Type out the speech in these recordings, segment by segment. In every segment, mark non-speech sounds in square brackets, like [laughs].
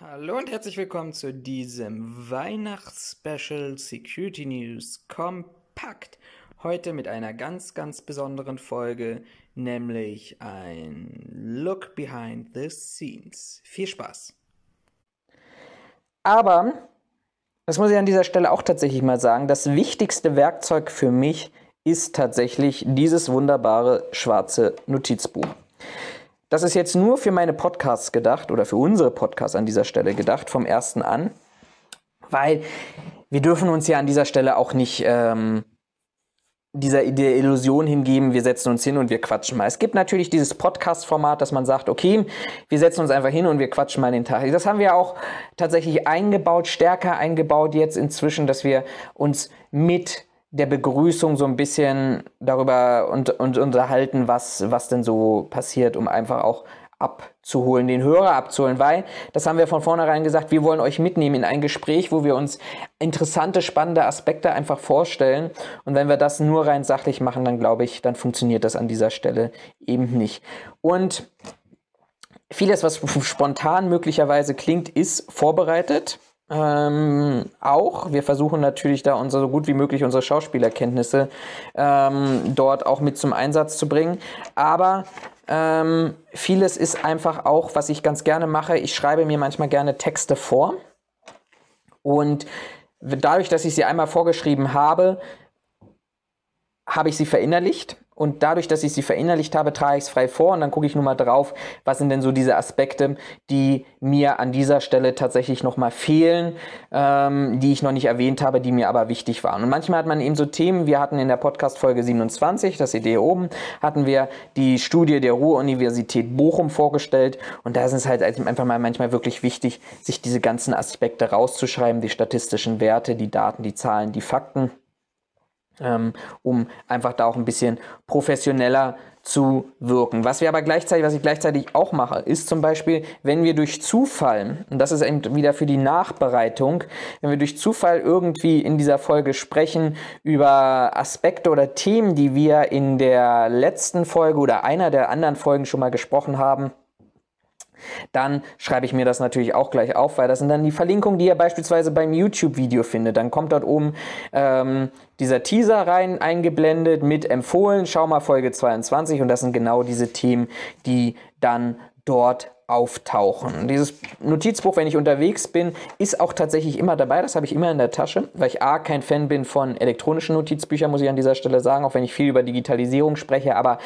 Hallo und herzlich willkommen zu diesem Weihnachtsspecial Security News Kompakt. Heute mit einer ganz, ganz besonderen Folge, nämlich ein Look Behind the Scenes. Viel Spaß! Aber, das muss ich an dieser Stelle auch tatsächlich mal sagen, das wichtigste Werkzeug für mich ist tatsächlich dieses wunderbare schwarze Notizbuch. Das ist jetzt nur für meine Podcasts gedacht oder für unsere Podcasts an dieser Stelle gedacht, vom ersten an, weil wir dürfen uns ja an dieser Stelle auch nicht ähm, dieser der Illusion hingeben, wir setzen uns hin und wir quatschen mal. Es gibt natürlich dieses Podcast-Format, dass man sagt, okay, wir setzen uns einfach hin und wir quatschen mal den Tag. Das haben wir auch tatsächlich eingebaut, stärker eingebaut jetzt inzwischen, dass wir uns mit der Begrüßung so ein bisschen darüber und, und unterhalten, was, was denn so passiert, um einfach auch abzuholen, den Hörer abzuholen, weil, das haben wir von vornherein gesagt, wir wollen euch mitnehmen in ein Gespräch, wo wir uns interessante, spannende Aspekte einfach vorstellen. Und wenn wir das nur rein sachlich machen, dann glaube ich, dann funktioniert das an dieser Stelle eben nicht. Und vieles, was spontan möglicherweise klingt, ist vorbereitet. Ähm, auch. Wir versuchen natürlich da unser, so gut wie möglich unsere Schauspielerkenntnisse ähm, dort auch mit zum Einsatz zu bringen. Aber ähm, vieles ist einfach auch, was ich ganz gerne mache. Ich schreibe mir manchmal gerne Texte vor. Und dadurch, dass ich sie einmal vorgeschrieben habe, habe ich sie verinnerlicht und dadurch, dass ich sie verinnerlicht habe, trage ich es frei vor und dann gucke ich nur mal drauf, was sind denn so diese Aspekte, die mir an dieser Stelle tatsächlich nochmal fehlen, ähm, die ich noch nicht erwähnt habe, die mir aber wichtig waren. Und manchmal hat man eben so Themen, wir hatten in der Podcast-Folge 27, das Idee oben, hatten wir die Studie der Ruhr-Universität Bochum vorgestellt. Und da ist es halt einfach mal manchmal wirklich wichtig, sich diese ganzen Aspekte rauszuschreiben, die statistischen Werte, die Daten, die Zahlen, die Fakten ähm, um einfach da auch ein bisschen professioneller zu wirken. Was wir aber gleichzeitig, was ich gleichzeitig auch mache, ist zum Beispiel, wenn wir durch Zufall, und das ist eben wieder für die Nachbereitung, wenn wir durch Zufall irgendwie in dieser Folge sprechen über Aspekte oder Themen, die wir in der letzten Folge oder einer der anderen Folgen schon mal gesprochen haben, dann schreibe ich mir das natürlich auch gleich auf, weil das sind dann die Verlinkungen, die ihr beispielsweise beim YouTube-Video findet. Dann kommt dort oben ähm, dieser Teaser rein, eingeblendet mit empfohlen, schau mal Folge 22 und das sind genau diese Themen, die dann dort auftauchen. Dieses Notizbuch, wenn ich unterwegs bin, ist auch tatsächlich immer dabei. Das habe ich immer in der Tasche, weil ich A, kein Fan bin von elektronischen Notizbüchern, muss ich an dieser Stelle sagen, auch wenn ich viel über Digitalisierung spreche. Aber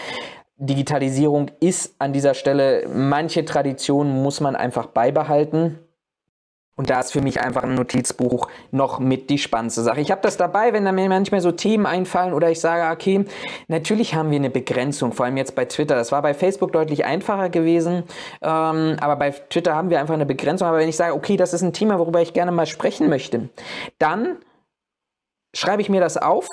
Digitalisierung ist an dieser Stelle, manche Traditionen muss man einfach beibehalten. Und da ist für mich einfach ein Notizbuch noch mit die spannendste Sache. Ich habe das dabei, wenn da mir manchmal so Themen einfallen oder ich sage, okay, natürlich haben wir eine Begrenzung, vor allem jetzt bei Twitter. Das war bei Facebook deutlich einfacher gewesen, ähm, aber bei Twitter haben wir einfach eine Begrenzung. Aber wenn ich sage, okay, das ist ein Thema, worüber ich gerne mal sprechen möchte, dann schreibe ich mir das auf,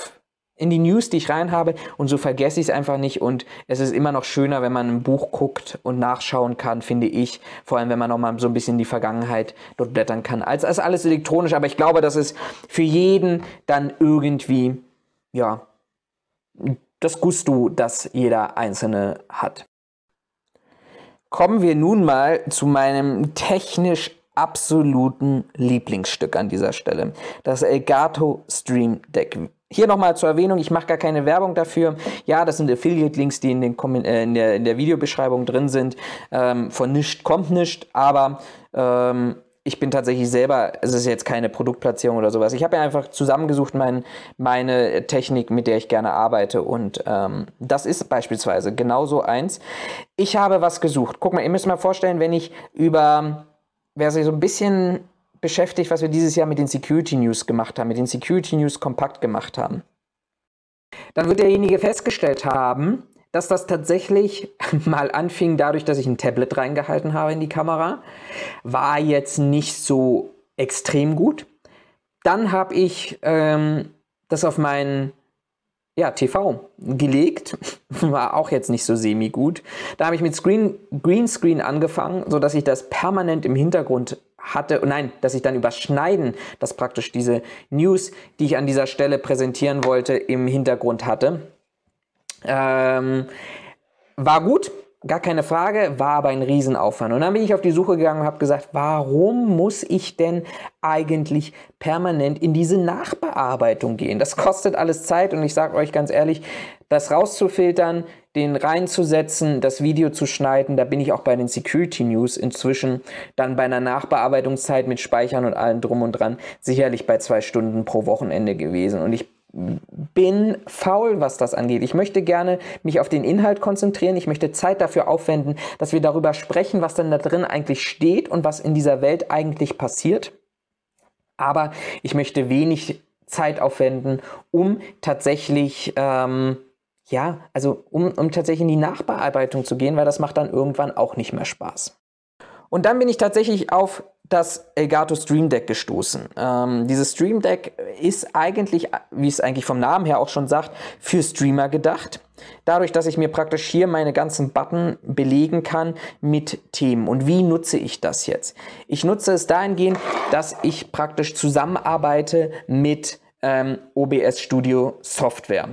in die News, die ich rein habe und so vergesse ich es einfach nicht und es ist immer noch schöner, wenn man ein Buch guckt und nachschauen kann, finde ich, vor allem wenn man noch mal so ein bisschen die Vergangenheit dort blättern kann, als, als alles elektronisch, aber ich glaube, das ist für jeden dann irgendwie, ja, das Gusto, das jeder Einzelne hat. Kommen wir nun mal zu meinem technisch absoluten Lieblingsstück an dieser Stelle. Das Elgato Stream Deck. Hier nochmal zur Erwähnung, ich mache gar keine Werbung dafür. Ja, das sind Affiliate-Links, die in, den äh, in, der, in der Videobeschreibung drin sind. Ähm, von nichts kommt nichts, aber ähm, ich bin tatsächlich selber, es ist jetzt keine Produktplatzierung oder sowas. Ich habe ja einfach zusammengesucht mein, meine Technik, mit der ich gerne arbeite. Und ähm, das ist beispielsweise genauso eins. Ich habe was gesucht. Guck mal, ihr müsst mal vorstellen, wenn ich über, wer sich so ein bisschen beschäftigt, was wir dieses Jahr mit den Security News gemacht haben, mit den Security News kompakt gemacht haben. Dann wird derjenige festgestellt haben, dass das tatsächlich [laughs] mal anfing dadurch, dass ich ein Tablet reingehalten habe in die Kamera. War jetzt nicht so extrem gut. Dann habe ich ähm, das auf meinen ja, TV gelegt. [laughs] War auch jetzt nicht so semi-gut. Da habe ich mit Screen, Greenscreen angefangen, sodass ich das permanent im Hintergrund hatte, nein, dass ich dann überschneiden, dass praktisch diese News, die ich an dieser Stelle präsentieren wollte, im Hintergrund hatte. Ähm, war gut, Gar keine Frage, war aber ein Riesenaufwand. Und dann bin ich auf die Suche gegangen und habe gesagt, warum muss ich denn eigentlich permanent in diese Nachbearbeitung gehen? Das kostet alles Zeit und ich sage euch ganz ehrlich, das rauszufiltern, den reinzusetzen, das Video zu schneiden, da bin ich auch bei den Security News inzwischen dann bei einer Nachbearbeitungszeit mit Speichern und allem drum und dran sicherlich bei zwei Stunden pro Wochenende gewesen. Und ich bin faul, was das angeht. Ich möchte gerne mich auf den Inhalt konzentrieren. Ich möchte Zeit dafür aufwenden, dass wir darüber sprechen, was denn da drin eigentlich steht und was in dieser Welt eigentlich passiert. Aber ich möchte wenig Zeit aufwenden, um tatsächlich, ähm, ja, also um, um tatsächlich in die Nachbearbeitung zu gehen, weil das macht dann irgendwann auch nicht mehr Spaß. Und dann bin ich tatsächlich auf das Elgato Stream Deck gestoßen. Ähm, dieses Stream Deck ist eigentlich, wie es eigentlich vom Namen her auch schon sagt, für Streamer gedacht. Dadurch, dass ich mir praktisch hier meine ganzen Button belegen kann mit Themen. Und wie nutze ich das jetzt? Ich nutze es dahingehend, dass ich praktisch zusammenarbeite mit ähm, OBS Studio Software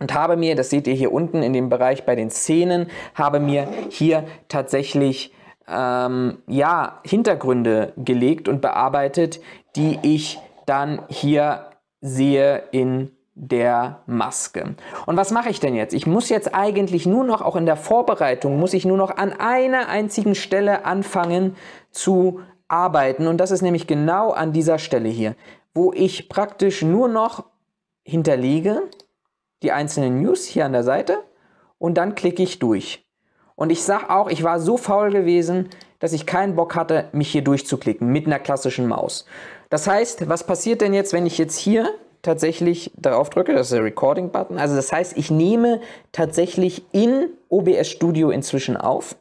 und habe mir, das seht ihr hier unten in dem Bereich bei den Szenen, habe mir hier tatsächlich ähm, ja, Hintergründe gelegt und bearbeitet, die ich dann hier sehe in der Maske. Und was mache ich denn jetzt? Ich muss jetzt eigentlich nur noch, auch in der Vorbereitung, muss ich nur noch an einer einzigen Stelle anfangen zu arbeiten. Und das ist nämlich genau an dieser Stelle hier, wo ich praktisch nur noch hinterlege die einzelnen News hier an der Seite und dann klicke ich durch. Und ich sag auch, ich war so faul gewesen, dass ich keinen Bock hatte, mich hier durchzuklicken mit einer klassischen Maus. Das heißt, was passiert denn jetzt, wenn ich jetzt hier tatsächlich darauf drücke? Das ist der Recording-Button. Also das heißt, ich nehme tatsächlich in OBS Studio inzwischen auf.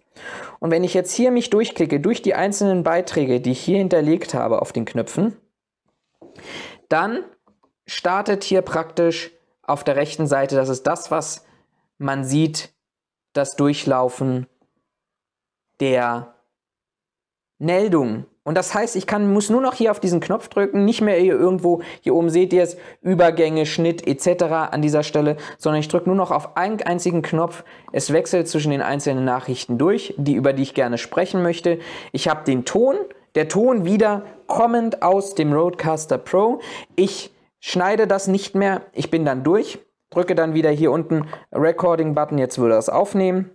Und wenn ich jetzt hier mich durchklicke, durch die einzelnen Beiträge, die ich hier hinterlegt habe auf den Knöpfen, dann startet hier praktisch auf der rechten Seite, das ist das, was man sieht, das Durchlaufen der Meldung. Und das heißt, ich kann, muss nur noch hier auf diesen Knopf drücken, nicht mehr hier irgendwo, hier oben seht ihr es, Übergänge, Schnitt etc. an dieser Stelle, sondern ich drücke nur noch auf einen einzigen Knopf. Es wechselt zwischen den einzelnen Nachrichten durch, die, über die ich gerne sprechen möchte. Ich habe den Ton, der Ton wieder kommend aus dem Roadcaster Pro. Ich schneide das nicht mehr, ich bin dann durch drücke dann wieder hier unten Recording-Button, jetzt würde es aufnehmen,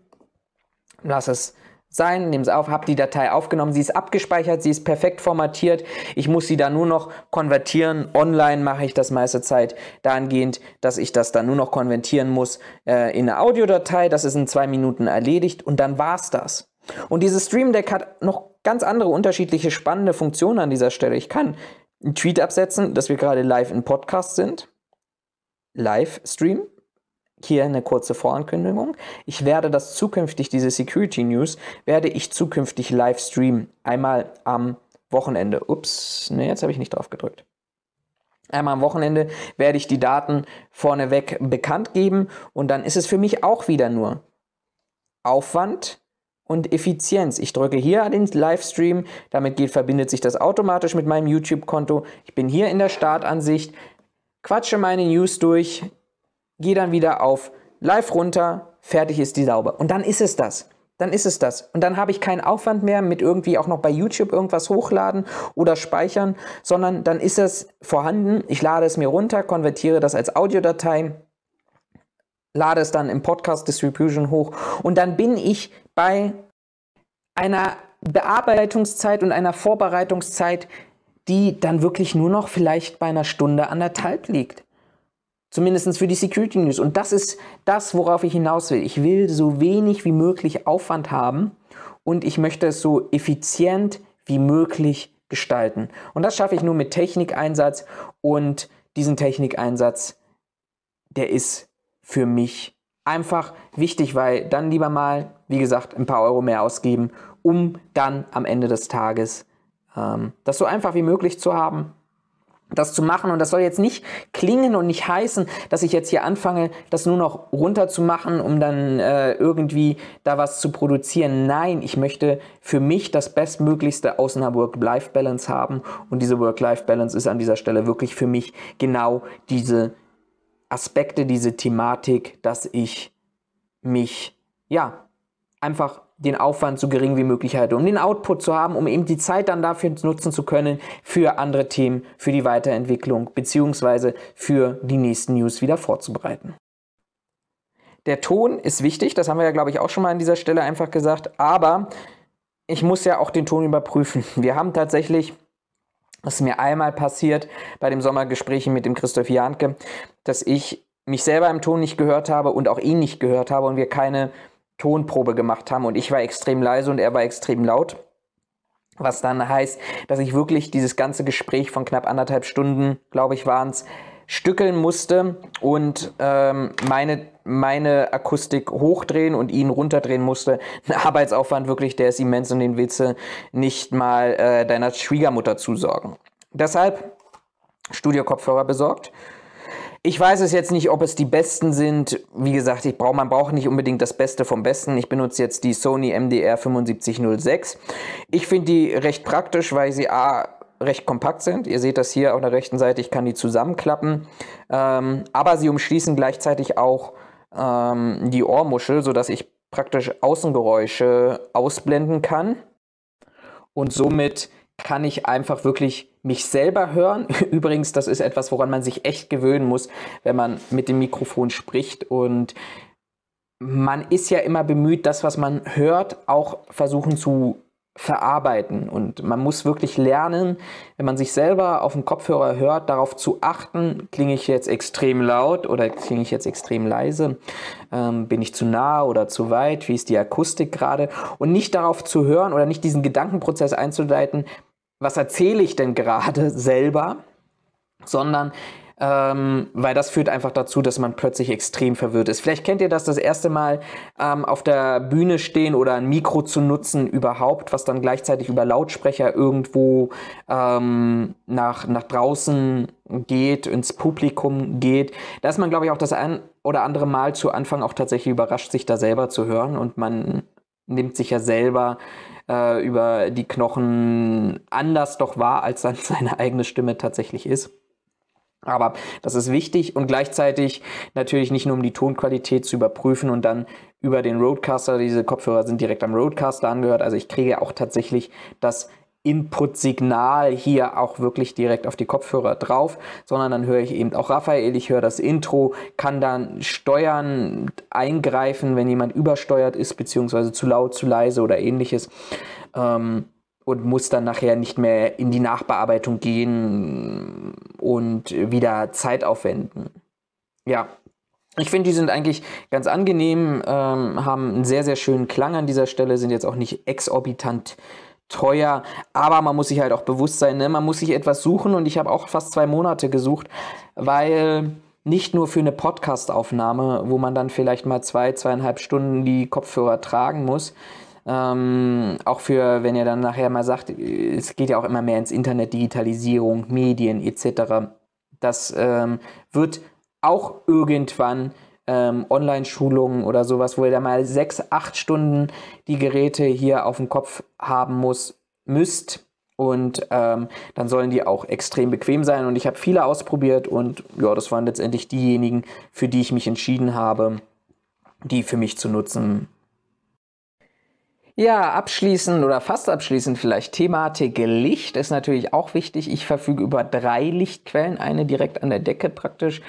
lass es sein, nehme es auf, habe die Datei aufgenommen, sie ist abgespeichert, sie ist perfekt formatiert, ich muss sie dann nur noch konvertieren, online mache ich das meiste Zeit dahingehend, dass ich das dann nur noch konvertieren muss äh, in eine Audiodatei, das ist in zwei Minuten erledigt und dann war es das. Und dieses Stream Deck hat noch ganz andere unterschiedliche spannende Funktionen an dieser Stelle. Ich kann einen Tweet absetzen, dass wir gerade live im Podcast sind. Livestream. Hier eine kurze Vorankündigung. Ich werde das zukünftig, diese Security News, werde ich zukünftig live streamen. Einmal am Wochenende. Ups, ne, jetzt habe ich nicht drauf gedrückt. Einmal am Wochenende werde ich die Daten vorneweg bekannt geben und dann ist es für mich auch wieder nur Aufwand und Effizienz. Ich drücke hier den Livestream, damit geht, verbindet sich das automatisch mit meinem YouTube-Konto. Ich bin hier in der Startansicht, quatsche meine News durch, gehe dann wieder auf Live runter, fertig ist die sauber. Und dann ist es das. Dann ist es das. Und dann habe ich keinen Aufwand mehr mit irgendwie auch noch bei YouTube irgendwas hochladen oder speichern, sondern dann ist es vorhanden. Ich lade es mir runter, konvertiere das als Audiodatei, lade es dann im Podcast Distribution hoch und dann bin ich bei einer Bearbeitungszeit und einer Vorbereitungszeit, die dann wirklich nur noch vielleicht bei einer Stunde anderthalb liegt. Zumindest für die Security News. Und das ist das, worauf ich hinaus will. Ich will so wenig wie möglich Aufwand haben und ich möchte es so effizient wie möglich gestalten. Und das schaffe ich nur mit Technikeinsatz und diesen Technikeinsatz, der ist für mich einfach wichtig, weil dann lieber mal, wie gesagt, ein paar Euro mehr ausgeben, um dann am Ende des Tages das so einfach wie möglich zu haben, das zu machen. Und das soll jetzt nicht klingen und nicht heißen, dass ich jetzt hier anfange, das nur noch runterzumachen, um dann äh, irgendwie da was zu produzieren. Nein, ich möchte für mich das Bestmöglichste aus einer Work-Life-Balance haben. Und diese Work-Life-Balance ist an dieser Stelle wirklich für mich genau diese Aspekte, diese Thematik, dass ich mich, ja, einfach den Aufwand so gering wie möglich halte, um den Output zu haben, um eben die Zeit dann dafür nutzen zu können für andere Themen, für die Weiterentwicklung beziehungsweise für die nächsten News wieder vorzubereiten. Der Ton ist wichtig, das haben wir ja, glaube ich, auch schon mal an dieser Stelle einfach gesagt, aber ich muss ja auch den Ton überprüfen. [laughs] Wir haben tatsächlich, das ist mir einmal passiert bei dem Sommergespräch mit dem Christoph Janke, dass ich mich selber im Ton nicht gehört habe und auch ihn nicht gehört habe und wir keine Tonprobe gemacht haben und ich war extrem leise und er war extrem laut. Was dann heißt, dass ich wirklich dieses ganze Gespräch von knapp anderthalb Stunden, glaube ich, waren es, stückeln musste und ähm, meine, meine Akustik hochdrehen und ihn runterdrehen musste. Ein Arbeitsaufwand wirklich, der ist immens und den du nicht mal äh, deiner Schwiegermutter zusorgen. Deshalb Studio-Kopfhörer besorgt ich weiß es jetzt nicht, ob es die besten sind. Wie gesagt, ich brauch, man braucht nicht unbedingt das Beste vom Besten. Ich benutze jetzt die Sony MDR 7506. Ich finde die recht praktisch, weil sie A recht kompakt sind. Ihr seht das hier auf der rechten Seite, ich kann die zusammenklappen. Ähm, aber sie umschließen gleichzeitig auch ähm, die Ohrmuschel, sodass ich praktisch Außengeräusche ausblenden kann. Und somit kann ich einfach wirklich mich selber hören. [laughs] Übrigens, das ist etwas, woran man sich echt gewöhnen muss, wenn man mit dem Mikrofon spricht. Und man ist ja immer bemüht, das, was man hört, auch versuchen zu verarbeiten. Und man muss wirklich lernen, wenn man sich selber auf dem Kopfhörer hört, darauf zu achten, klinge ich jetzt extrem laut oder klinge ich jetzt extrem leise, ähm, bin ich zu nah oder zu weit, wie ist die Akustik gerade und nicht darauf zu hören oder nicht diesen Gedankenprozess einzuleiten, was erzähle ich denn gerade selber, sondern ähm, weil das führt einfach dazu, dass man plötzlich extrem verwirrt ist. Vielleicht kennt ihr das das erste Mal ähm, auf der Bühne stehen oder ein Mikro zu nutzen überhaupt, was dann gleichzeitig über Lautsprecher irgendwo ähm, nach, nach draußen geht, ins Publikum geht. Da ist man, glaube ich, auch das ein oder andere Mal zu Anfang auch tatsächlich überrascht, sich da selber zu hören und man nimmt sich ja selber äh, über die Knochen anders doch wahr, als dann [laughs] seine eigene Stimme tatsächlich ist. Aber das ist wichtig und gleichzeitig natürlich nicht nur um die Tonqualität zu überprüfen und dann über den Roadcaster, diese Kopfhörer sind direkt am Roadcaster angehört, also ich kriege auch tatsächlich das Input-Signal hier auch wirklich direkt auf die Kopfhörer drauf, sondern dann höre ich eben auch Raphael, ich höre das Intro, kann dann steuern, eingreifen, wenn jemand übersteuert ist, beziehungsweise zu laut, zu leise oder ähnliches. Ähm, und muss dann nachher nicht mehr in die Nachbearbeitung gehen und wieder Zeit aufwenden. Ja, ich finde, die sind eigentlich ganz angenehm, ähm, haben einen sehr, sehr schönen Klang an dieser Stelle, sind jetzt auch nicht exorbitant teuer, aber man muss sich halt auch bewusst sein, ne? man muss sich etwas suchen und ich habe auch fast zwei Monate gesucht, weil nicht nur für eine Podcast-Aufnahme, wo man dann vielleicht mal zwei, zweieinhalb Stunden die Kopfhörer tragen muss, ähm, auch für, wenn ihr dann nachher mal sagt, es geht ja auch immer mehr ins Internet, Digitalisierung, Medien etc. Das ähm, wird auch irgendwann ähm, Online-Schulungen oder sowas, wo ihr da mal sechs, acht Stunden die Geräte hier auf dem Kopf haben muss, müsst. Und ähm, dann sollen die auch extrem bequem sein. Und ich habe viele ausprobiert und ja, das waren letztendlich diejenigen, für die ich mich entschieden habe, die für mich zu nutzen. Ja, abschließend oder fast abschließend vielleicht Thematik Licht ist natürlich auch wichtig. Ich verfüge über drei Lichtquellen, eine direkt an der Decke praktisch,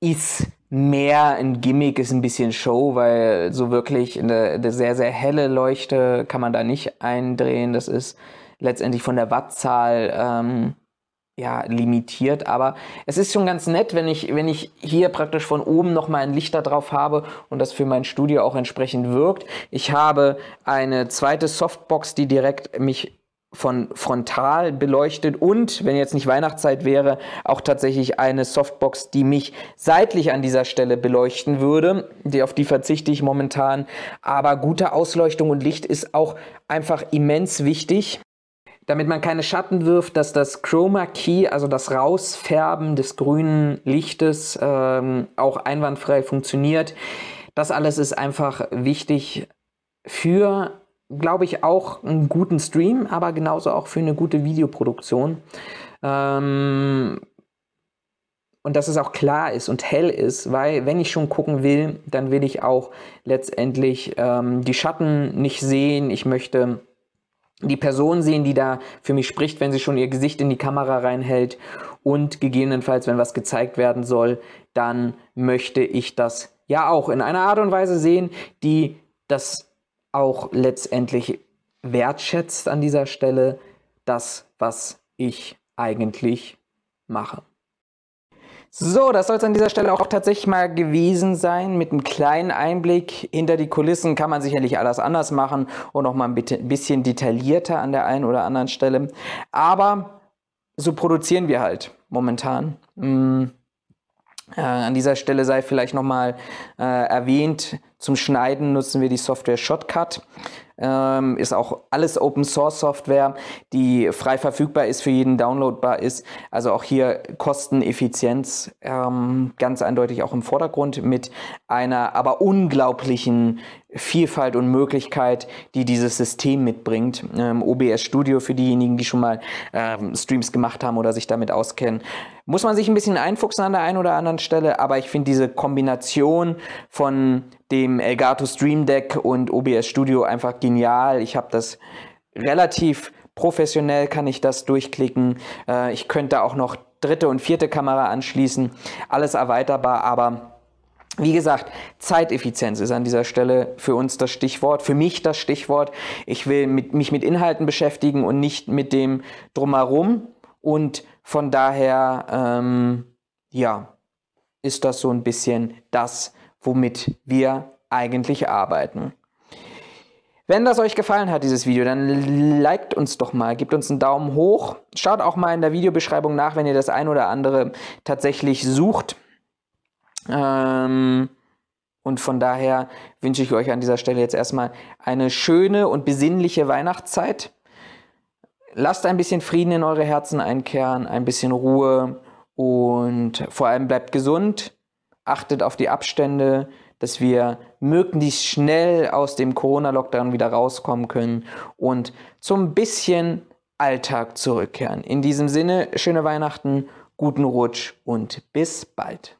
ist mehr ein Gimmick, ist ein bisschen Show, weil so wirklich eine, eine sehr, sehr helle Leuchte kann man da nicht eindrehen. Das ist letztendlich von der Wattzahl ähm, ja, limitiert, aber es ist schon ganz nett, wenn ich, wenn ich hier praktisch von oben nochmal ein Licht da drauf habe und das für mein Studio auch entsprechend wirkt. Ich habe eine zweite Softbox, die direkt mich von frontal beleuchtet und, wenn jetzt nicht Weihnachtszeit wäre, auch tatsächlich eine Softbox, die mich seitlich an dieser Stelle beleuchten würde. Die, auf die verzichte ich momentan. Aber gute Ausleuchtung und Licht ist auch einfach immens wichtig. Damit man keine Schatten wirft, dass das Chroma Key, also das Rausfärben des grünen Lichtes, ähm, auch einwandfrei funktioniert. Das alles ist einfach wichtig für glaube ich, auch einen guten Stream, aber genauso auch für eine gute Videoproduktion. Ähm, und dass es auch klar ist und hell ist, weil wenn ich schon gucken will, dann will ich auch letztendlich ähm, die Schatten nicht sehen. Ich möchte die Person sehen, die da für mich spricht, wenn sie schon ihr Gesicht in die Kamera reinhält und gegebenenfalls, wenn was gezeigt werden soll, dann möchte ich das ja auch in einer Art und Weise sehen, die das auch letztendlich wertschätzt an dieser Stelle, das, was ich eigentlich mache. So, das soll es an dieser Stelle auch tatsächlich mal gewesen sein. Mit einem kleinen Einblick hinter die Kulissen kann man sicherlich alles anders machen und noch mal ein bisschen detaillierter an der einen oder anderen Stelle. Aber so produzieren wir halt momentan. Mm. Äh, an dieser Stelle sei vielleicht nochmal äh, erwähnt, zum Schneiden nutzen wir die Software Shotcut. Ähm, ist auch alles Open Source Software, die frei verfügbar ist, für jeden downloadbar ist. Also auch hier Kosteneffizienz ähm, ganz eindeutig auch im Vordergrund mit einer aber unglaublichen Vielfalt und Möglichkeit, die dieses System mitbringt. Ähm, OBS Studio für diejenigen, die schon mal ähm, Streams gemacht haben oder sich damit auskennen. Muss man sich ein bisschen einfuchsen an der einen oder anderen Stelle, aber ich finde diese Kombination von dem Elgato Stream Deck und OBS Studio einfach genial. Ich habe das relativ professionell, kann ich das durchklicken. Äh, ich könnte auch noch dritte und vierte Kamera anschließen. Alles erweiterbar, aber wie gesagt, Zeiteffizienz ist an dieser Stelle für uns das Stichwort, für mich das Stichwort. Ich will mit, mich mit Inhalten beschäftigen und nicht mit dem drumherum. Und von daher, ähm, ja, ist das so ein bisschen das, womit wir eigentlich arbeiten. Wenn das euch gefallen hat, dieses Video, dann liked uns doch mal, gebt uns einen Daumen hoch. Schaut auch mal in der Videobeschreibung nach, wenn ihr das ein oder andere tatsächlich sucht. Ähm, und von daher wünsche ich euch an dieser Stelle jetzt erstmal eine schöne und besinnliche Weihnachtszeit. Lasst ein bisschen Frieden in eure Herzen einkehren, ein bisschen Ruhe und vor allem bleibt gesund. Achtet auf die Abstände, dass wir möglichst schnell aus dem Corona-Lockdown wieder rauskommen können und zum bisschen Alltag zurückkehren. In diesem Sinne, schöne Weihnachten, guten Rutsch und bis bald.